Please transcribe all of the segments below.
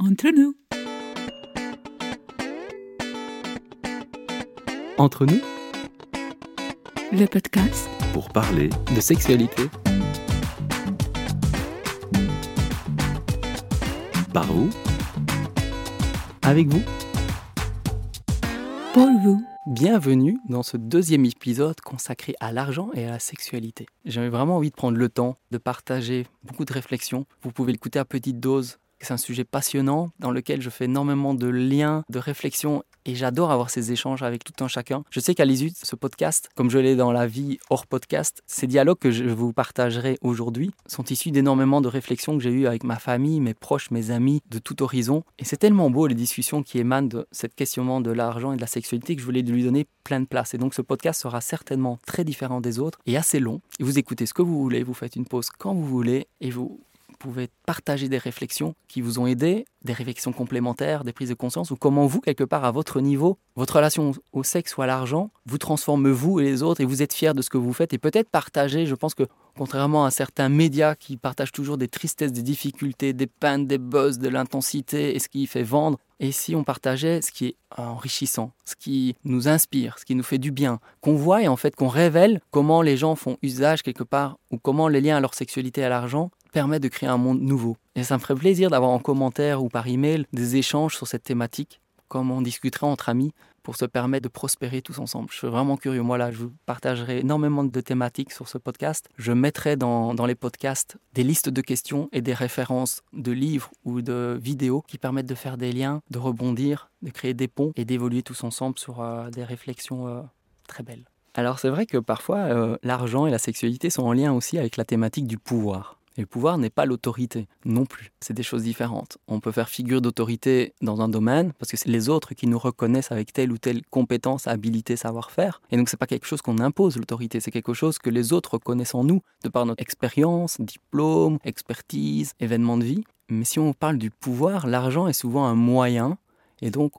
Entre nous. Entre nous, Le podcast pour parler de sexualité. Par vous, avec vous. pour vous. Bienvenue dans ce deuxième épisode consacré à l'argent et à la sexualité. J'avais vraiment envie de prendre le temps de partager beaucoup de réflexions. Vous pouvez l'écouter à petite dose. C'est un sujet passionnant dans lequel je fais énormément de liens, de réflexions et j'adore avoir ces échanges avec tout un chacun. Je sais qu'à l'issue de ce podcast, comme je l'ai dans la vie hors podcast, ces dialogues que je vous partagerai aujourd'hui sont issus d'énormément de réflexions que j'ai eues avec ma famille, mes proches, mes amis, de tout horizon. Et c'est tellement beau les discussions qui émanent de cette questionnement de l'argent et de la sexualité que je voulais lui donner plein de place. Et donc ce podcast sera certainement très différent des autres et assez long. Et vous écoutez ce que vous voulez, vous faites une pause quand vous voulez et vous pouvez partager des réflexions qui vous ont aidé, des réflexions complémentaires, des prises de conscience, ou comment vous, quelque part, à votre niveau, votre relation au sexe ou à l'argent, vous transforme vous et les autres, et vous êtes fiers de ce que vous faites, et peut-être partager, je pense que, contrairement à certains médias qui partagent toujours des tristesses, des difficultés, des peines, des buzz, de l'intensité, et ce qui fait vendre, et si on partageait ce qui est enrichissant, ce qui nous inspire, ce qui nous fait du bien, qu'on voit et en fait qu'on révèle comment les gens font usage quelque part, ou comment les liens à leur sexualité et à l'argent permet de créer un monde nouveau. Et ça me ferait plaisir d'avoir en commentaire ou par email des échanges sur cette thématique, comme on discuterait entre amis pour se permettre de prospérer tous ensemble. Je suis vraiment curieux. Moi, là, je vous partagerai énormément de thématiques sur ce podcast. Je mettrai dans, les podcasts des listes de questions et des références de livres ou de vidéos qui permettent de faire des liens, de rebondir, de créer des ponts et d'évoluer tous ensemble sur euh, des réflexions euh, très belles. Alors, c'est vrai que parfois, euh, l'argent et la sexualité sont en lien aussi avec la thématique du pouvoir. Et le pouvoir n'est pas l'autorité non plus. C'est des choses différentes. On peut faire figure d'autorité dans un domaine parce que c'est les autres qui nous reconnaissent avec telle ou telle compétence, habilité, savoir-faire. Et donc c'est pas quelque chose qu'on impose l'autorité, c'est quelque chose que les autres reconnaissent en nous de par notre expérience, diplôme, expertise, événement de vie. Mais si on parle du pouvoir, l'argent est souvent un moyen et donc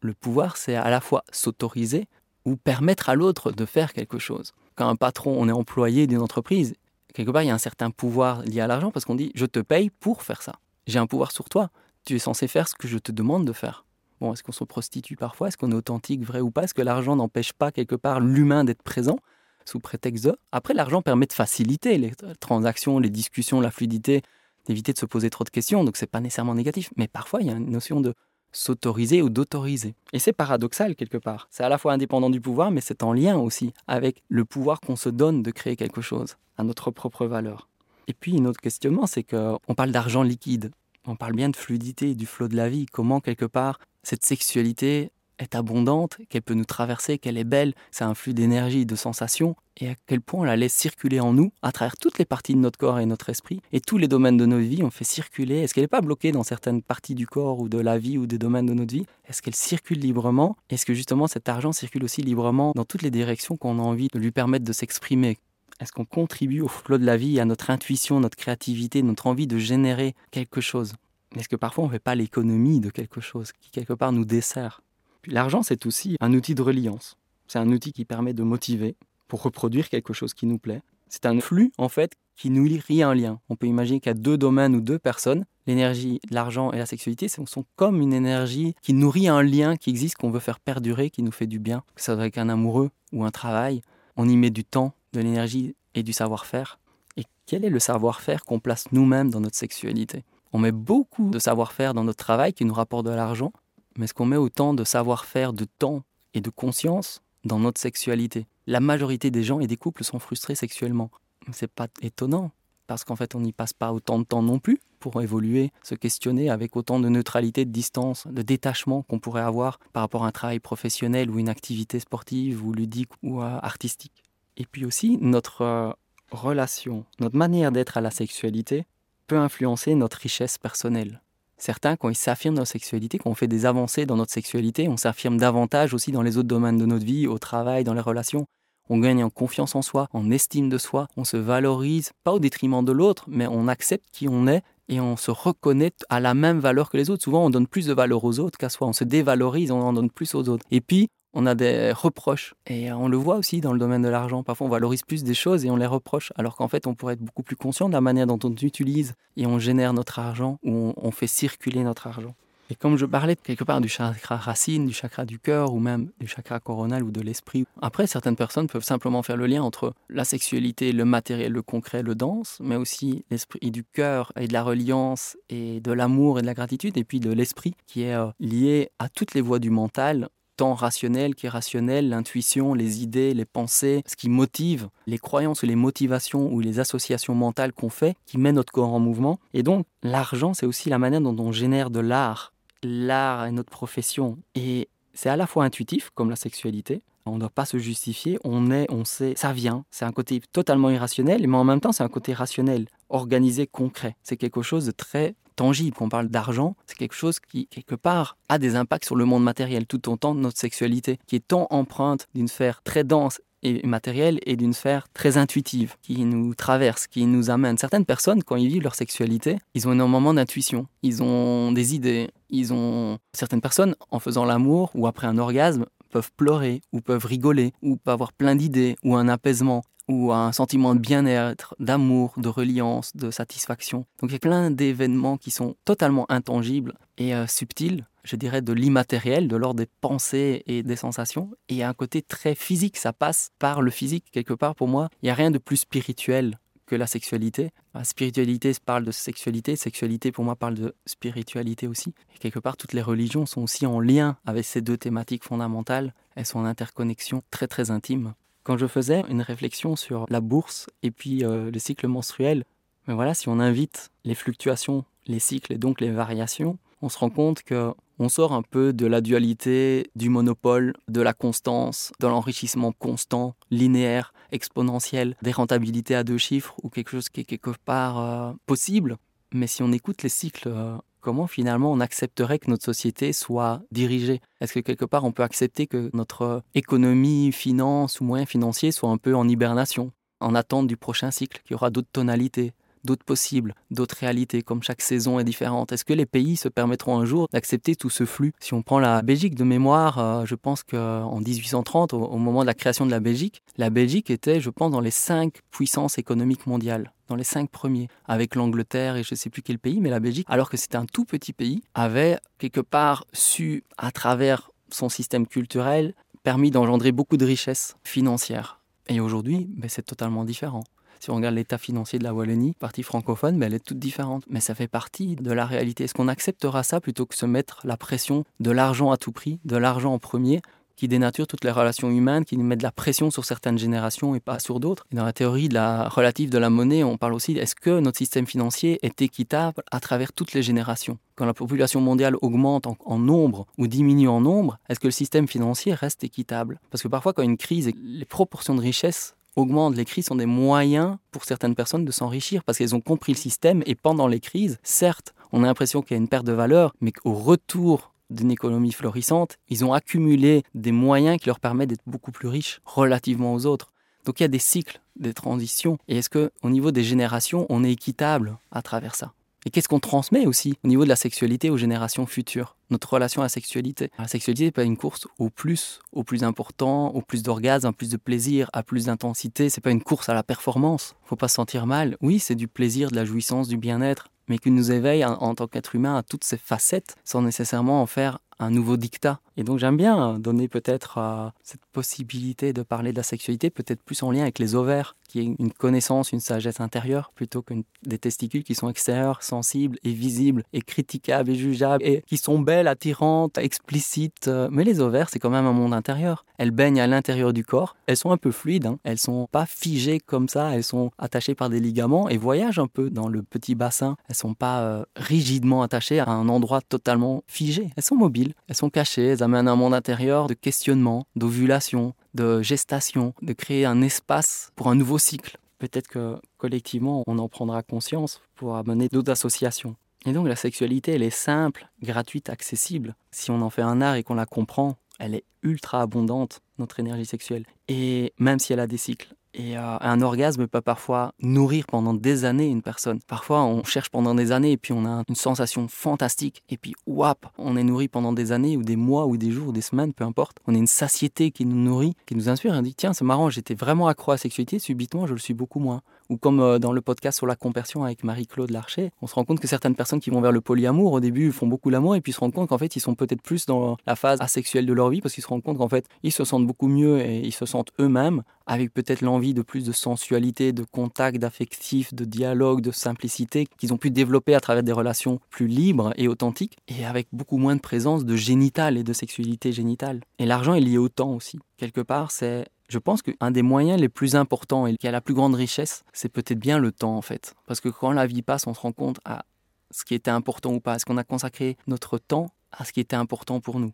le pouvoir c'est à la fois s'autoriser ou permettre à l'autre de faire quelque chose. Quand un patron, on est employé d'une entreprise, quelque part, il y a un certain pouvoir lié à l'argent parce qu'on dit je te paye pour faire ça. J'ai un pouvoir sur toi. Tu es censé faire ce que je te demande de faire. Bon, est-ce qu'on se prostitue parfois? Est-ce qu'on est authentique, vrai ou pas? Est-ce que l'argent n'empêche pas quelque part l'humain d'être présent sous prétexte de? Après, l'argent permet de faciliter les transactions, les discussions, la fluidité, d'éviter de se poser trop de questions. Donc, c'est pas nécessairement négatif. Mais parfois, il y a une notion de s'autoriser ou d'autoriser. Et c'est paradoxal quelque part. C'est à la fois indépendant du pouvoir, mais c'est en lien aussi avec le pouvoir qu'on se donne de créer quelque chose à notre propre valeur. Et puis, un autre questionnement, c'est qu'on parle d'argent liquide. On parle bien de fluidité, du flot de la vie. Comment, quelque part, cette sexualité est abondante, qu'elle peut nous traverser, qu'elle est belle, c'est un flux d'énergie, de sensations, et à quel point on la laisse circuler en nous, à travers toutes les parties de notre corps et notre esprit, et tous les domaines de notre vie, on fait circuler. Est-ce qu'elle n'est pas bloquée dans certaines parties du corps ou de la vie ou des domaines de notre vie? Est-ce qu'elle circule librement? Est-ce que justement cet argent circule aussi librement dans toutes les directions qu'on a envie de lui permettre de s'exprimer? Est-ce qu'on contribue au flot de la vie, à notre intuition, notre créativité, notre envie de générer quelque chose? Est-ce que parfois on ne fait pas l'économie de quelque chose qui quelque part nous dessert? L'argent, c'est aussi un outil de reliance. C'est un outil qui permet de motiver pour reproduire quelque chose qui nous plaît. C'est un flux, en fait, qui nous lie un lien. On peut imaginer qu'il y a deux domaines ou deux personnes. L'énergie, l'argent et la sexualité sont comme une énergie qui nourrit un lien qui existe, qu'on veut faire perdurer, qui nous fait du bien. Que ce soit avec un amoureux ou un travail, on y met du temps, de l'énergie et du savoir-faire. Et quel est le savoir-faire qu'on place nous-mêmes dans notre sexualité? On met beaucoup de savoir-faire dans notre travail qui nous rapporte de l'argent, mais est-ce qu'on met autant de savoir-faire, de temps et de conscience dans notre sexualité La majorité des gens et des couples sont frustrés sexuellement. C'est pas étonnant, parce qu'en fait on n'y passe pas autant de temps non plus pour évoluer, se questionner avec autant de neutralité, de distance, de détachement qu'on pourrait avoir par rapport à un travail professionnel ou une activité sportive ou ludique ou euh, artistique. Et puis aussi, notre euh, relation, notre manière d'être à la sexualité peut influencer notre richesse personnelle. Certains, quand ils s'affirment dans leur sexualité, quand on fait des avancées dans notre sexualité, on s'affirme davantage aussi dans les autres domaines de notre vie, au travail, dans les relations. On gagne en confiance en soi, en estime de soi, on se valorise, pas au détriment de l'autre, mais on accepte qui on est et on se reconnaît à la même valeur que les autres. Souvent, on donne plus de valeur aux autres qu'à soi. On se dévalorise, on en donne plus aux autres. Et puis, on a des reproches. Et on le voit aussi dans le domaine de l'argent. Parfois, on valorise plus des choses et on les reproche, alors qu'en fait, on pourrait être beaucoup plus conscient de la manière dont on utilise et on génère notre argent ou on, fait circuler notre argent. Et comme je parlais quelque part du chakra racine, du chakra du cœur ou même du chakra coronal ou de l'esprit, après certaines personnes peuvent simplement faire le lien entre la sexualité, le matériel, le concret, le danse, mais aussi l'esprit du cœur et de la reliance et de l'amour et de la gratitude, et puis de l'esprit qui est euh, lié à toutes les voies du mental tant rationnel qu'irrationnel, l'intuition, les idées, les pensées, ce qui motive, les croyances ou les motivations ou les associations mentales qu'on fait qui mettent notre corps en mouvement. Et donc, l'argent, c'est aussi la manière dont on génère de l'art. L'art est notre profession. Et c'est à la fois intuitif, comme la sexualité, on ne doit pas se justifier, on est, on sait, ça vient. C'est un côté totalement irrationnel, mais en même temps, c'est un côté rationnel, organisé, concret. C'est quelque chose de très tangible. Quand on parle d'argent, c'est quelque chose qui, quelque part, a des impacts sur le monde matériel, tout autant de notre sexualité, qui est tant empreinte d'une sphère très dense et matérielle et d'une sphère très intuitive qui nous traverse, qui nous amène. Certaines personnes, quand ils vivent leur sexualité, ils ont énormément d'intuition, ils ont des idées, ils ont... Certaines personnes, en faisant l'amour ou après un orgasme, peuvent pleurer ou peuvent rigoler ou peuvent avoir plein d'idées ou un apaisement ou un sentiment de bien-être, d'amour, de reliance, de satisfaction. Donc il y a plein d'événements qui sont totalement intangibles et euh, subtils, je dirais de l'immatériel, de l'ordre des pensées et des sensations. Et a un côté très physique, ça passe par le physique quelque part pour moi. Il n'y a rien de plus spirituel que la sexualité. La spiritualité parle de sexualité, sexualité pour moi parle de spiritualité aussi. Et quelque part, toutes les religions sont aussi en lien avec ces deux thématiques fondamentales. Elles sont en interconnexion très très intime quand je faisais une réflexion sur la bourse et puis euh, le cycle menstruel, mais voilà, si on invite les fluctuations, les cycles et donc les variations, on se rend compte que on sort un peu de la dualité, du monopole, de la constance, de l'enrichissement constant, linéaire, exponentiel, des rentabilités à deux chiffres ou quelque chose qui est quelque part euh, possible. Mais si on écoute les cycles euh, comment finalement on accepterait que notre société soit dirigée? Est-ce que quelque part on peut accepter que notre économie, finance ou moyens financiers soient un peu en hibernation, en attente du prochain cycle, qu'il y aura d'autres tonalités d'autres possibles, d'autres réalités, comme chaque saison est différente? Est-ce que les pays se permettront un jour d'accepter tout ce flux? Si on prend la Belgique de mémoire, euh, je pense qu'en 1830, au, moment de la création de la Belgique, la Belgique était, je pense, dans les cinq puissances économiques mondiales dans les cinq premiers, avec l'Angleterre et je ne sais plus quel pays, mais la Belgique, alors que c'était un tout petit pays, avait quelque part su, à travers son système culturel, permis d'engendrer beaucoup de richesses financières. Et aujourd'hui, ben, c'est totalement différent. Si on regarde l'état financier de la Wallonie, partie francophone, ben, elle est toute différente. Mais ça fait partie de la réalité. Est-ce qu'on acceptera ça plutôt que se mettre la pression de l'argent à tout prix, de l'argent en premier qui dénature toutes les relations humaines, qui met de la pression sur certaines générations et pas sur d'autres. dans la théorie de la relative de la monnaie, on parle aussi est-ce que notre système financier est équitable à travers toutes les générations? Quand la population mondiale augmente en, nombre ou diminue en nombre, est-ce que le système financier reste équitable? Parce que parfois, quand une crise, les proportions de richesse augmentent, les crises sont des moyens pour certaines personnes de s'enrichir parce qu'elles ont compris le système et pendant les crises, certes, on a l'impression qu'il y a une perte de valeur, mais qu'au retour d'une économie florissante, ils ont accumulé des moyens qui leur permettent d'être beaucoup plus riches relativement aux autres. Donc il y a des cycles, des transitions. Et est-ce qu'au niveau des générations, on est équitable à travers ça? Et qu'est-ce qu'on transmet aussi au niveau de la sexualité aux générations futures? Notre relation à la sexualité. La sexualité n'est pas une course au plus, au plus important, au plus d'orgasme, à plus de plaisir, à plus d'intensité. C'est pas une course à la performance. Faut pas se sentir mal. Oui, c'est du plaisir, de la jouissance, du bien-être mais qui nous éveille en, tant qu'être humain à toutes ces facettes sans nécessairement en faire un nouveau dictat. Et donc j'aime bien donner peut-être euh, cette possibilité de parler de la sexualité, peut-être plus en lien avec les ovaires, qui est une connaissance, une sagesse intérieure, plutôt que des testicules qui sont extérieurs, sensibles et visibles, et critiquables et jugeables, et qui sont belles, attirantes, explicites. Mais les ovaires, c'est quand même un monde intérieur. Elles baignent à l'intérieur du corps, elles sont un peu fluides, hein. elles sont pas figées comme ça, elles sont attachées par des ligaments et voyagent un peu dans le petit bassin. Elles sont pas euh, rigidement attachées à un endroit totalement figé. Elles sont mobiles, elles sont cachées, elles amènent un monde intérieur de questionnement, d'ovulation, de gestation, de créer un espace pour un nouveau cycle. Peut-être que collectivement, on en prendra conscience pour amener d'autres associations. Et donc la sexualité, elle est simple, gratuite, accessible. Si on en fait un art et qu'on la comprend, elle est ultra abondante, notre énergie sexuelle. Et même si elle a des cycles, et un orgasme peut parfois nourrir pendant des années une personne. Parfois, on cherche pendant des années et puis on a une sensation fantastique. Et puis, wap, on est nourri pendant des années ou des mois ou des jours ou des semaines, peu importe. On a une satiété qui nous nourrit, qui nous inspire. Et on dit, tiens, c'est marrant, j'étais vraiment accro à la sexualité, subitement, je le suis beaucoup moins. Ou comme euh, dans le podcast sur la compersion avec Marie-Claude Larcher, on se rend compte que certaines personnes qui vont vers le polyamour, au début, font beaucoup l'amour et puis se rendent compte qu'en fait, ils sont peut-être plus dans la phase asexuelle de leur vie parce qu'ils se rendent compte qu'en fait, ils se sentent beaucoup mieux et ils se sentent eux-mêmes avec peut-être l'envie de plus de sensualité, de contact, d'affectif, de dialogue, de simplicité qu'ils ont pu développer à travers des relations plus libres et authentiques et avec beaucoup moins de présence de génital et de sexualité génitale. Et l'argent est lié au temps aussi. Quelque part, c'est je pense qu'un des moyens les plus importants et qui a la plus grande richesse, c'est peut-être bien le temps en fait. Parce que quand la vie passe, on se rend compte à ce qui était important ou pas. Est-ce qu'on a consacré notre temps à ce qui était important pour nous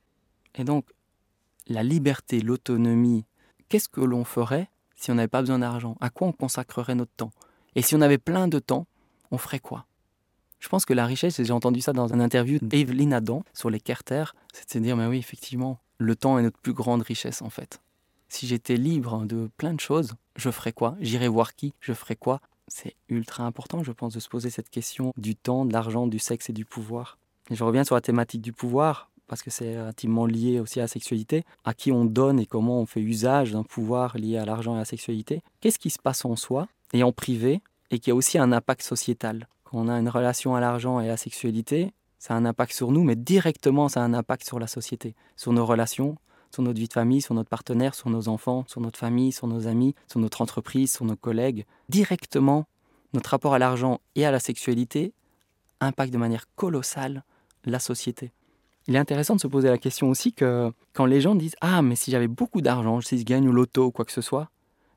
Et donc, la liberté, l'autonomie, qu'est-ce que l'on ferait si on n'avait pas besoin d'argent? À quoi on consacrerait notre temps? Et si on avait plein de temps, on ferait quoi? Je pense que la richesse, j'ai entendu ça dans une interview d'Evelyn Adam sur les Carter, c'est de se dire, mais oui, effectivement, le temps est notre plus grande richesse en fait si j'étais libre de plein de choses, je ferais quoi? J'irais voir qui? Je ferais quoi? C'est ultra important, je pense, de se poser cette question du temps, de l'argent, du sexe et du pouvoir. Et je reviens sur la thématique du pouvoir, parce que c'est intimement lié aussi à la sexualité, à qui on donne et comment on fait usage d'un pouvoir lié à l'argent et à la sexualité? Qu'est-ce qui se passe en soi et en privé, et qui a aussi un impact sociétal? Quand on a une relation à l'argent et à la sexualité, ça a un impact sur nous, mais directement ça a un impact sur la société, sur nos relations, sur notre vie de famille, sur notre partenaire, sur nos enfants, sur notre famille, sur nos amis, sur notre entreprise, sur nos collègues. Directement, notre rapport à l'argent et à la sexualité impacte de manière colossale la société. Il est intéressant de se poser la question aussi que quand les gens disent Ah, mais si j'avais beaucoup d'argent, si je gagne au loto ou quoi que ce soit,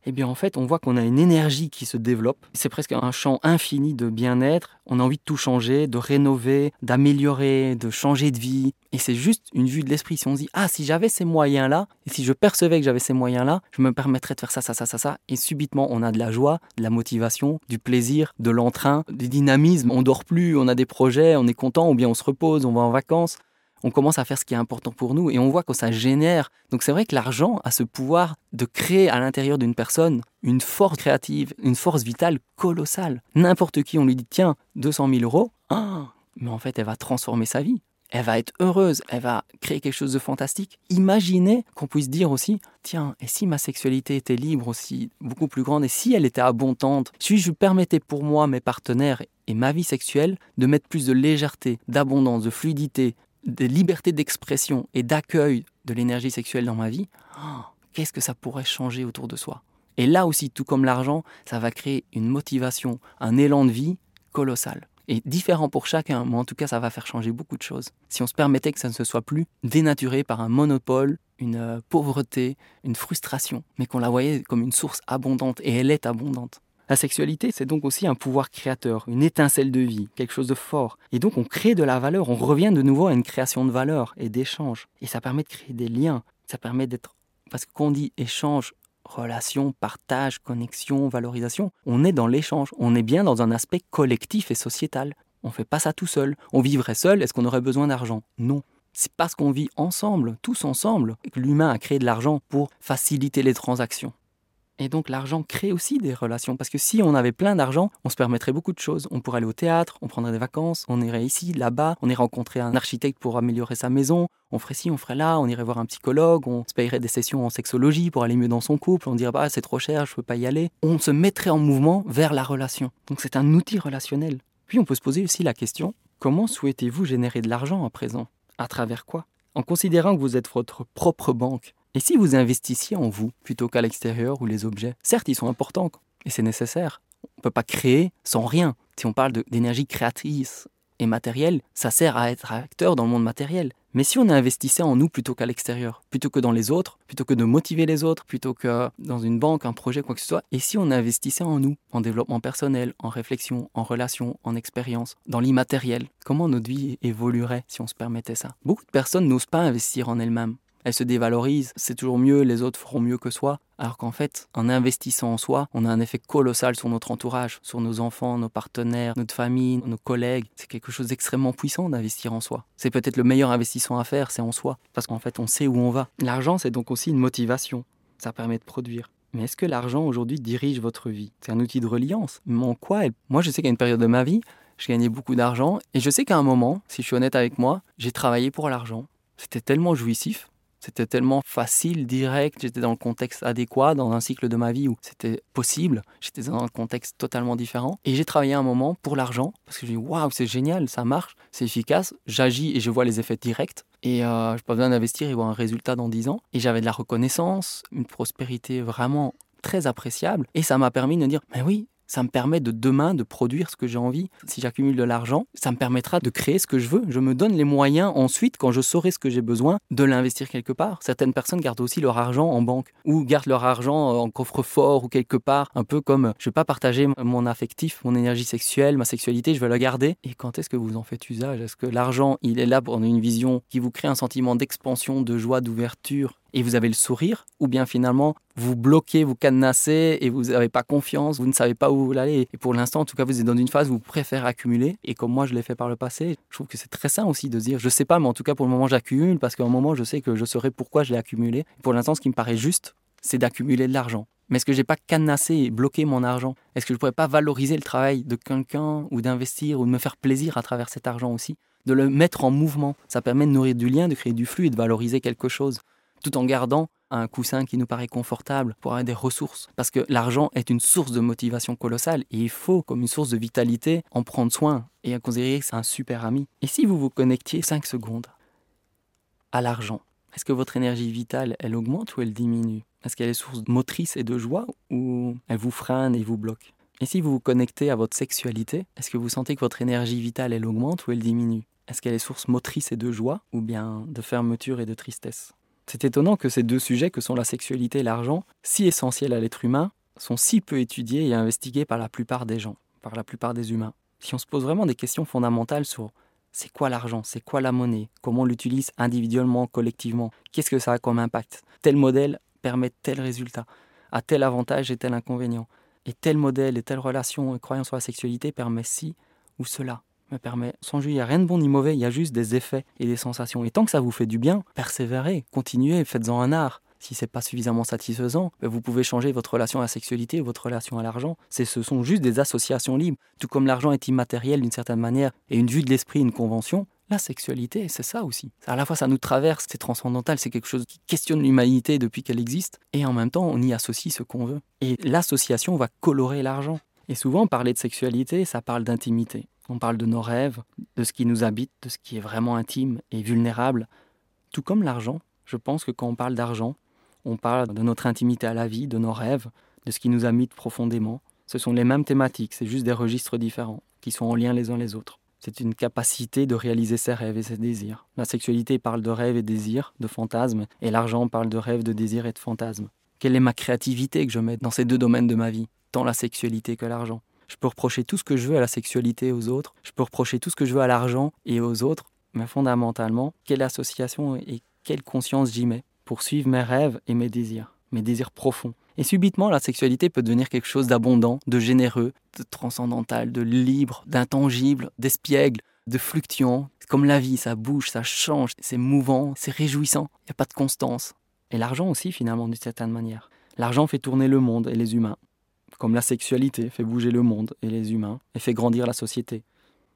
eh bien en fait, on voit qu'on a une énergie qui se développe. C'est presque un champ infini de bien-être. On a envie de tout changer, de rénover, d'améliorer, de changer de vie. Et c'est juste une vue de l'esprit. Si on se dit, ah, si j'avais ces moyens-là, et si je percevais que j'avais ces moyens-là, je me permettrais de faire ça, ça, ça, ça, ça. Et subitement, on a de la joie, de la motivation, du plaisir, de l'entrain, du dynamisme. On dort plus, on a des projets, on est content, ou bien on se repose, on va en vacances on commence à faire ce qui est important pour nous et on voit que ça génère. Donc c'est vrai que l'argent a ce pouvoir de créer à l'intérieur d'une personne une force créative, une force vitale colossale. N'importe qui, on lui dit tiens, 200 000 euros, ah, mais en fait elle va transformer sa vie. Elle va être heureuse, elle va créer quelque chose de fantastique. Imaginez qu'on puisse dire aussi, tiens, et si ma sexualité était libre aussi, beaucoup plus grande, et si elle était abondante, si je permettais pour moi, mes partenaires et ma vie sexuelle de mettre plus de légèreté, d'abondance, de fluidité, de liberté d'expression et d'accueil de l'énergie sexuelle dans ma vie, oh, qu'est-ce que ça pourrait changer autour de soi? Et là aussi, tout comme l'argent, ça va créer une motivation, un élan de vie colossal. Et différent pour chacun, mais en tout cas, ça va faire changer beaucoup de choses. Si on se permettait que ça ne se soit plus dénaturé par un monopole, une euh, pauvreté, une frustration, mais qu'on la voyait comme une source abondante, et elle est abondante. La sexualité, c'est donc aussi un pouvoir créateur, une étincelle de vie, quelque chose de fort. Et donc on crée de la valeur, on revient de nouveau à une création de valeur et d'échange. Et ça permet de créer des liens, ça permet d'être... Parce que quand on dit échange, relation, partage, connexion, valorisation, on est dans l'échange, on est bien dans un aspect collectif et sociétal. On ne fait pas ça tout seul. On vivrait seul, est-ce qu'on aurait besoin d'argent? Non. C'est parce qu'on vit ensemble, tous ensemble, que l'humain a créé de l'argent pour faciliter les transactions. Et donc l'argent crée aussi des relations, parce que si on avait plein d'argent, on se permettrait beaucoup de choses. On pourrait aller au théâtre, on prendrait des vacances, on irait ici, là-bas, on irait rencontrer un architecte pour améliorer sa maison, on ferait ci, on ferait là, on irait voir un psychologue, on se payerait des sessions en sexologie pour aller mieux dans son couple, on dirait bah c'est trop cher, je peux pas y aller. On se mettrait en mouvement vers la relation. Donc c'est un outil relationnel. Puis on peut se poser aussi la question, comment souhaitez-vous générer de l'argent à présent? À travers quoi? En considérant que vous êtes votre propre banque, et si vous investissiez en vous plutôt qu'à l'extérieur ou les objets? Certes, ils sont importants et c'est nécessaire. On ne peut pas créer sans rien. Si on parle d'énergie créatrice et matérielle, ça sert à être acteur dans le monde matériel. Mais si on investissait en nous plutôt qu'à l'extérieur, plutôt que dans les autres, plutôt que de motiver les autres, plutôt que dans une banque, un projet, quoi que ce soit, et si on investissait en nous, en développement personnel, en réflexion, en relation, en expérience, dans l'immatériel, comment notre vie évoluerait si on se permettait ça? Beaucoup de personnes n'osent pas investir en elles-mêmes elle se dévalorise, c'est toujours mieux, les autres feront mieux que soi. Alors qu'en fait, en investissant en soi, on a un effet colossal sur notre entourage, sur nos enfants, nos partenaires, notre famille, nos collègues. C'est quelque chose d'extrêmement puissant d'investir en soi. C'est peut-être le meilleur investissement à faire, c'est en soi, parce qu'en fait, on sait où on va. L'argent, c'est donc aussi une motivation. Ça permet de produire. Mais est-ce que l'argent aujourd'hui dirige votre vie? C'est un outil de reliance. Mais en quoi Moi, je sais qu'à une période de ma vie, je gagnais beaucoup d'argent. Et je sais qu'à un moment, si je suis honnête avec moi, j'ai travaillé pour l'argent. C'était tellement jouissif. C'était tellement facile, direct, j'étais dans le contexte adéquat, dans un cycle de ma vie où c'était possible, j'étais dans un contexte totalement différent. Et j'ai travaillé un moment pour l'argent, parce que j'ai dit, waouh, c'est génial, ça marche, c'est efficace, j'agis et je vois les effets directs. Et euh, je pas besoin d'investir et voir un résultat dans 10 ans. Et j'avais de la reconnaissance, une prospérité vraiment très appréciable. Et ça m'a permis de me dire, mais oui, ça me permet de demain de produire ce que j'ai envie. Si j'accumule de l'argent, ça me permettra de créer ce que je veux. Je me donne les moyens ensuite, quand je saurai ce que j'ai besoin, de l'investir quelque part. Certaines personnes gardent aussi leur argent en banque ou gardent leur argent en coffre-fort ou quelque part, un peu comme je ne vais pas partager mon affectif, mon énergie sexuelle, ma sexualité, je vais la garder. Et quand est-ce que vous en faites usage? Est-ce que l'argent, il est là pour une vision qui vous crée un sentiment d'expansion, de joie, d'ouverture? Et vous avez le sourire, ou bien finalement vous bloquez, vous cadenassez et vous n'avez pas confiance, vous ne savez pas où vous allez. Et pour l'instant, en tout cas, vous êtes dans une phase où vous préférez accumuler. Et comme moi, je l'ai fait par le passé, je trouve que c'est très sain aussi de dire, je sais pas, mais en tout cas, pour le moment, j'accumule parce qu'à un moment, je sais que je saurai pourquoi je l'ai accumulé. Pour l'instant, ce qui me paraît juste, c'est d'accumuler de l'argent. Mais est-ce que j'ai pas cadenassé et bloqué mon argent? Est-ce que je pourrais pas valoriser le travail de quelqu'un ou d'investir ou de me faire plaisir à travers cet argent aussi? De le mettre en mouvement. Ça permet de nourrir du lien, de créer du flux et de valoriser quelque chose tout en gardant un coussin qui nous paraît confortable pour avoir des ressources. Parce que l'argent est une source de motivation colossale et il faut, comme une source de vitalité, en prendre soin et considérer que c'est un super ami. Et si vous vous connectiez 5 secondes à l'argent, est-ce que votre énergie vitale, elle augmente ou elle diminue? Est-ce qu'elle est source motrice et de joie ou elle vous freine et vous bloque? Et si vous vous connectez à votre sexualité, est-ce que vous sentez que votre énergie vitale, elle augmente ou elle diminue? Est-ce qu'elle est source motrice et de joie ou bien de fermeture et de tristesse? C'est étonnant que ces deux sujets, que sont la sexualité et l'argent, si essentiels à l'être humain, sont si peu étudiés et investigués par la plupart des gens, par la plupart des humains. Si on se pose vraiment des questions fondamentales sur c'est quoi l'argent, c'est quoi la monnaie, comment on l'utilise individuellement, collectivement, qu'est-ce que ça a comme impact, tel modèle permet tel résultat, a tel avantage et tel inconvénient, et tel modèle et telle relation et croyance sur la sexualité permet ci ou cela me permet, sans jus, il n'y a rien de bon ni mauvais, il y a juste des effets et des sensations. Et tant que ça vous fait du bien, persévérez, continuez, faites-en un art. Si c'est pas suffisamment satisfaisant, ben, vous pouvez changer votre relation à la sexualité, votre relation à l'argent. Ce sont juste des associations libres. Tout comme l'argent est immatériel d'une certaine manière et une vue de l'esprit, une convention, la sexualité, c'est ça aussi. À la fois, ça nous traverse, c'est transcendantal, c'est quelque chose qui questionne l'humanité depuis qu'elle existe, et en même temps, on y associe ce qu'on veut. Et l'association va colorer l'argent. Et souvent, parler de sexualité, ça parle d'intimité. On parle de nos rêves, de ce qui nous habite, de ce qui est vraiment intime et vulnérable. Tout comme l'argent, je pense que quand on parle d'argent, on parle de notre intimité à la vie, de nos rêves, de ce qui nous habite profondément. Ce sont les mêmes thématiques, c'est juste des registres différents, qui sont en lien les uns les autres. C'est une capacité de réaliser ses rêves et ses désirs. La sexualité parle de rêves et désirs, de fantasmes, et l'argent parle de rêves, de désirs et de fantasmes. Quelle est ma créativité que je mets dans ces deux domaines de ma vie, tant la sexualité que l'argent? Je peux reprocher tout ce que je veux à la sexualité aux autres. Je peux reprocher tout ce que je veux à l'argent et aux autres. Mais fondamentalement, quelle association et quelle conscience j'y mets pour suivre mes rêves et mes désirs, mes désirs profonds. Et subitement, la sexualité peut devenir quelque chose d'abondant, de généreux, de transcendantal, de libre, d'intangible, d'espiègle, de fluctuant. Comme la vie, ça bouge, ça change, c'est mouvant, c'est réjouissant, il n'y a pas de constance. Et l'argent aussi, finalement, d'une certaine manière. L'argent fait tourner le monde et les humains comme la sexualité fait bouger le monde et les humains et fait grandir la société.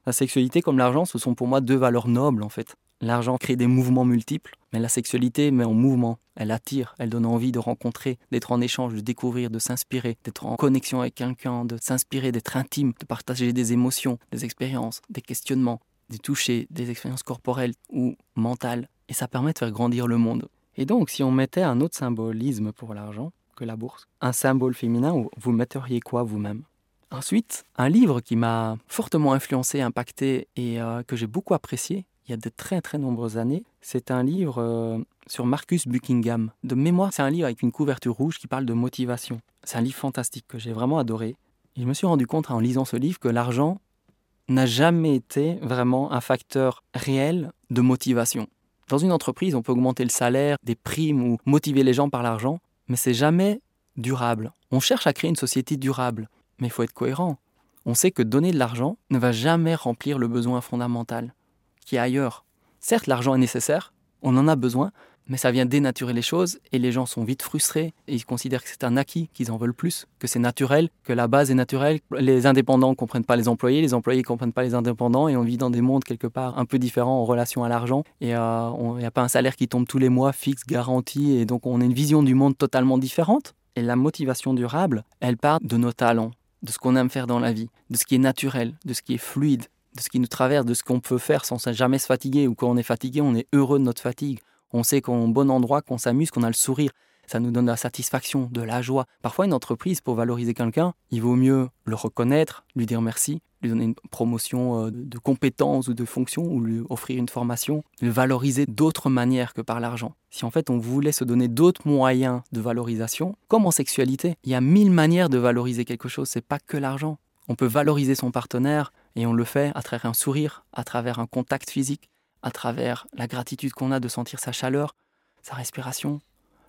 La sexualité comme l'argent, ce sont pour moi deux valeurs nobles en fait. L'argent crée des mouvements multiples, mais la sexualité met en mouvement, elle attire, elle donne envie de rencontrer, d'être en échange, de découvrir, de s'inspirer, d'être en connexion avec quelqu'un, de s'inspirer, d'être intime, de partager des émotions, des expériences, des questionnements, des touchés, des expériences corporelles ou mentales. Et ça permet de faire grandir le monde. Et donc, si on mettait un autre symbolisme pour l'argent, la bourse. Un symbole féminin, vous metteriez quoi vous-même? Ensuite, un livre qui m'a fortement influencé, impacté et euh, que j'ai beaucoup apprécié il y a de très très nombreuses années, c'est un livre euh, sur Marcus Buckingham. De mémoire, c'est un livre avec une couverture rouge qui parle de motivation. C'est un livre fantastique que j'ai vraiment adoré. Et je me suis rendu compte en lisant ce livre que l'argent n'a jamais été vraiment un facteur réel de motivation. Dans une entreprise, on peut augmenter le salaire, des primes ou motiver les gens par l'argent, mais c'est jamais durable. On cherche à créer une société durable, mais il faut être cohérent. On sait que donner de l'argent ne va jamais remplir le besoin fondamental, qui est ailleurs. Certes, l'argent est nécessaire, on en a besoin, mais ça vient dénaturer les choses et les gens sont vite frustrés et ils considèrent que c'est un acquis, qu'ils en veulent plus, que c'est naturel, que la base est naturelle. Les indépendants ne comprennent pas les employés, les employés ne comprennent pas les indépendants et on vit dans des mondes quelque part un peu différents en relation à l'argent et euh, il n'y a pas un salaire qui tombe tous les mois fixe, garanti et donc on a une vision du monde totalement différente. Et la motivation durable, elle part de nos talents, de ce qu'on aime faire dans la vie, de ce qui est naturel, de ce qui est fluide, de ce qui nous traverse, de ce qu'on peut faire sans jamais se fatiguer ou quand on est fatigué, on est heureux de notre fatigue. On sait qu'on bon endroit, qu'on s'amuse, qu'on a le sourire. Ça nous donne de la satisfaction, de la joie. Parfois, une entreprise, pour valoriser quelqu'un, il vaut mieux le reconnaître, lui dire merci, lui donner une promotion euh, de compétences ou de fonctions, ou lui offrir une formation, le valoriser d'autres manières que par l'argent. Si en fait on voulait se donner d'autres moyens de valorisation, comme en sexualité, il y a mille manières de valoriser quelque chose, c'est pas que l'argent. On peut valoriser son partenaire et on le fait à travers un sourire, à travers un contact physique, à travers la gratitude qu'on a de sentir sa chaleur, sa respiration,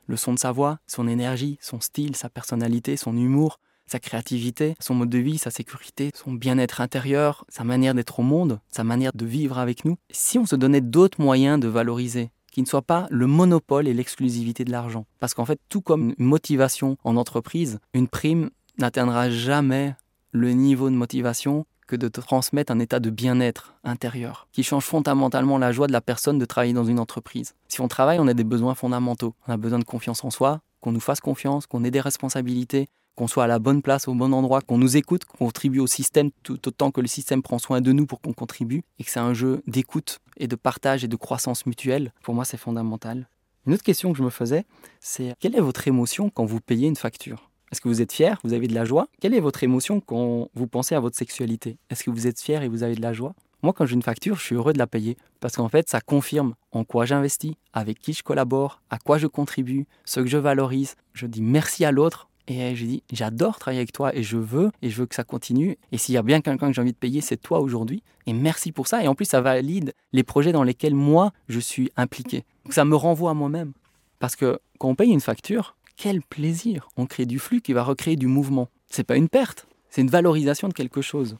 le son de sa voix, son énergie, son style, sa personnalité, son humour, sa créativité, son mode de vie, sa sécurité, son bien-être intérieur, sa manière d'être au monde, sa manière de vivre avec nous. Si on se donnait d'autres moyens de valoriser, qui ne soient pas le monopole et l'exclusivité de l'argent. Parce qu'en fait, tout comme une motivation en entreprise, une prime n'atteindra jamais le niveau de motivation que de transmettre un état de bien-être intérieur, qui change fondamentalement la joie de la personne de travailler dans une entreprise. Si on travaille, on a des besoins fondamentaux. On a besoin de confiance en soi, qu'on nous fasse confiance, qu'on ait des responsabilités, qu'on soit à la bonne place, au bon endroit, qu'on nous écoute, qu'on contribue au système tout autant que le système prend soin de nous pour qu'on contribue, et que c'est un jeu d'écoute et de partage et de croissance mutuelle. Pour moi, c'est fondamental. Une autre question que je me faisais, c'est quelle est votre émotion quand vous payez une facture? Est-ce que vous êtes fier? Vous avez de la joie? Quelle est votre émotion quand vous pensez à votre sexualité? Est-ce que vous êtes fier et vous avez de la joie? Moi, quand j'ai une facture, je suis heureux de la payer parce qu'en fait, ça confirme en quoi j'investis, avec qui je collabore, à quoi je contribue, ce que je valorise. Je dis merci à l'autre et je dis j'adore travailler avec toi et je veux et je veux que ça continue. Et s'il y a bien quelqu'un que j'ai envie de payer, c'est toi aujourd'hui. Et merci pour ça. Et en plus, ça valide les projets dans lesquels moi je suis impliqué. Donc ça me renvoie à moi-même. Parce que quand on paye une facture, quel plaisir On crée du flux qui va recréer du mouvement. C'est pas une perte, c'est une valorisation de quelque chose.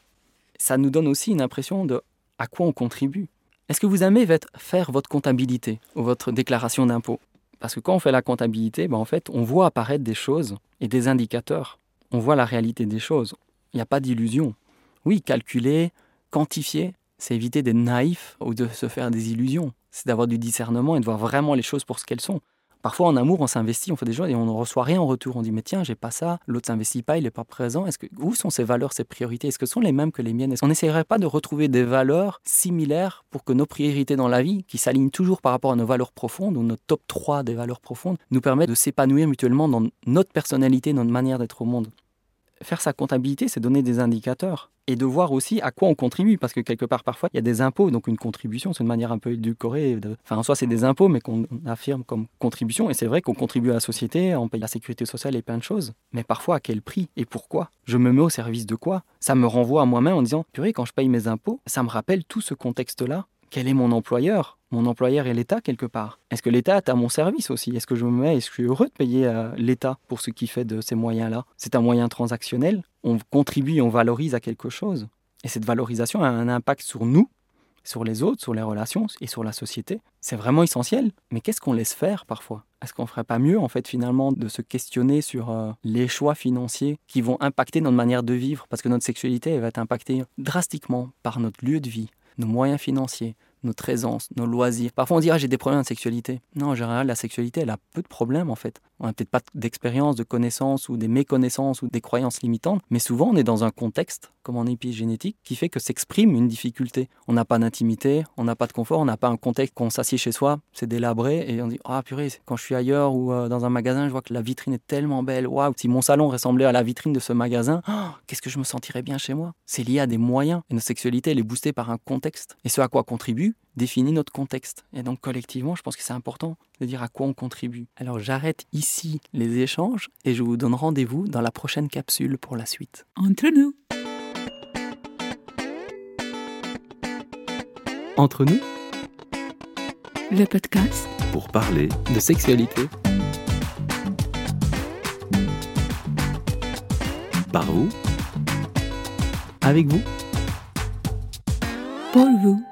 Ça nous donne aussi une impression de à quoi on contribue. Est-ce que vous aimez faire votre comptabilité ou votre déclaration d'impôt? Parce que quand on fait la comptabilité, ben en fait, on voit apparaître des choses et des indicateurs. On voit la réalité des choses. Il n'y a pas d'illusion. Oui, calculer, quantifier, c'est éviter d'être naïf ou de se faire des illusions. C'est d'avoir du discernement et de voir vraiment les choses pour ce qu'elles sont. Parfois, en amour, on s'investit, on fait des choses et on ne reçoit rien en retour. On dit, mais tiens, j'ai pas ça, l'autre s'investit pas, il n'est pas présent. Est-ce que, où sont ses valeurs, ses priorités? Est-ce que ce sont les mêmes que les miennes? Qu'on n'essayerait pas de retrouver des valeurs similaires pour que nos priorités dans la vie, qui s'alignent toujours par rapport à nos valeurs profondes, ou notre top 3 des valeurs profondes, nous permettent de s'épanouir mutuellement dans notre personnalité, notre manière d'être au monde? Faire sa comptabilité, c'est donner des indicateurs et de voir aussi à quoi on contribue. Parce que quelque part, parfois, il y a des impôts, donc une contribution, c'est une manière un peu édulcorée. Enfin, en soi, c'est des impôts, mais qu'on affirme comme contribution. Et c'est vrai qu'on contribue à la société, on paye la sécurité sociale et plein de choses. Mais parfois, à quel prix et pourquoi? Je me mets au service de quoi? Ça me renvoie à moi-même en disant, purée, quand je paye mes impôts, ça me rappelle tout ce contexte-là quel est mon employeur? Mon employeur est l'État quelque part. Est-ce que l'État est à mon service aussi? Est-ce que je me mets, est-ce que je suis heureux de payer euh, l'État pour ce qu'il fait de ces moyens-là? C'est un moyen transactionnel. On contribue, on valorise à quelque chose. Et cette valorisation a un impact sur nous, sur les autres, sur les relations et sur la société. C'est vraiment essentiel. Mais qu'est-ce qu'on laisse faire parfois? Est-ce qu'on ferait pas mieux en fait finalement de se questionner sur euh, les choix financiers qui vont impacter notre manière de vivre? Parce que notre sexualité elle va être impactée drastiquement par notre lieu de vie, nos moyens financiers, notre aisance, nos loisirs. Parfois on dit ah j'ai des problèmes de sexualité. Non, en général la sexualité elle a peu de problèmes en fait. On n'a peut-être pas d'expérience, de connaissances ou des méconnaissances ou des croyances limitantes, mais souvent on est dans un contexte, comme en épigénétique, qui fait que s'exprime une difficulté. On n'a pas d'intimité, on n'a pas de confort, on n'a pas un contexte qu'on s'assied chez soi, c'est délabré et on dit ah purée, quand je suis ailleurs ou euh, dans un magasin, je vois que la vitrine est tellement belle. Waouh, si mon salon ressemblait à la vitrine de ce magasin, oh, qu'est-ce que je me sentirais bien chez moi? C'est lié à des moyens. Et notre sexualité elle est boostée par un contexte. Et ce à quoi contribue définit notre contexte. Et donc collectivement, je pense que c'est important de dire à quoi on contribue. Alors j'arrête ici les échanges et je vous donne rendez-vous dans la prochaine capsule pour la suite. Entre nous. Entre nous Le podcast pour parler de sexualité par vous avec vous. pour vous.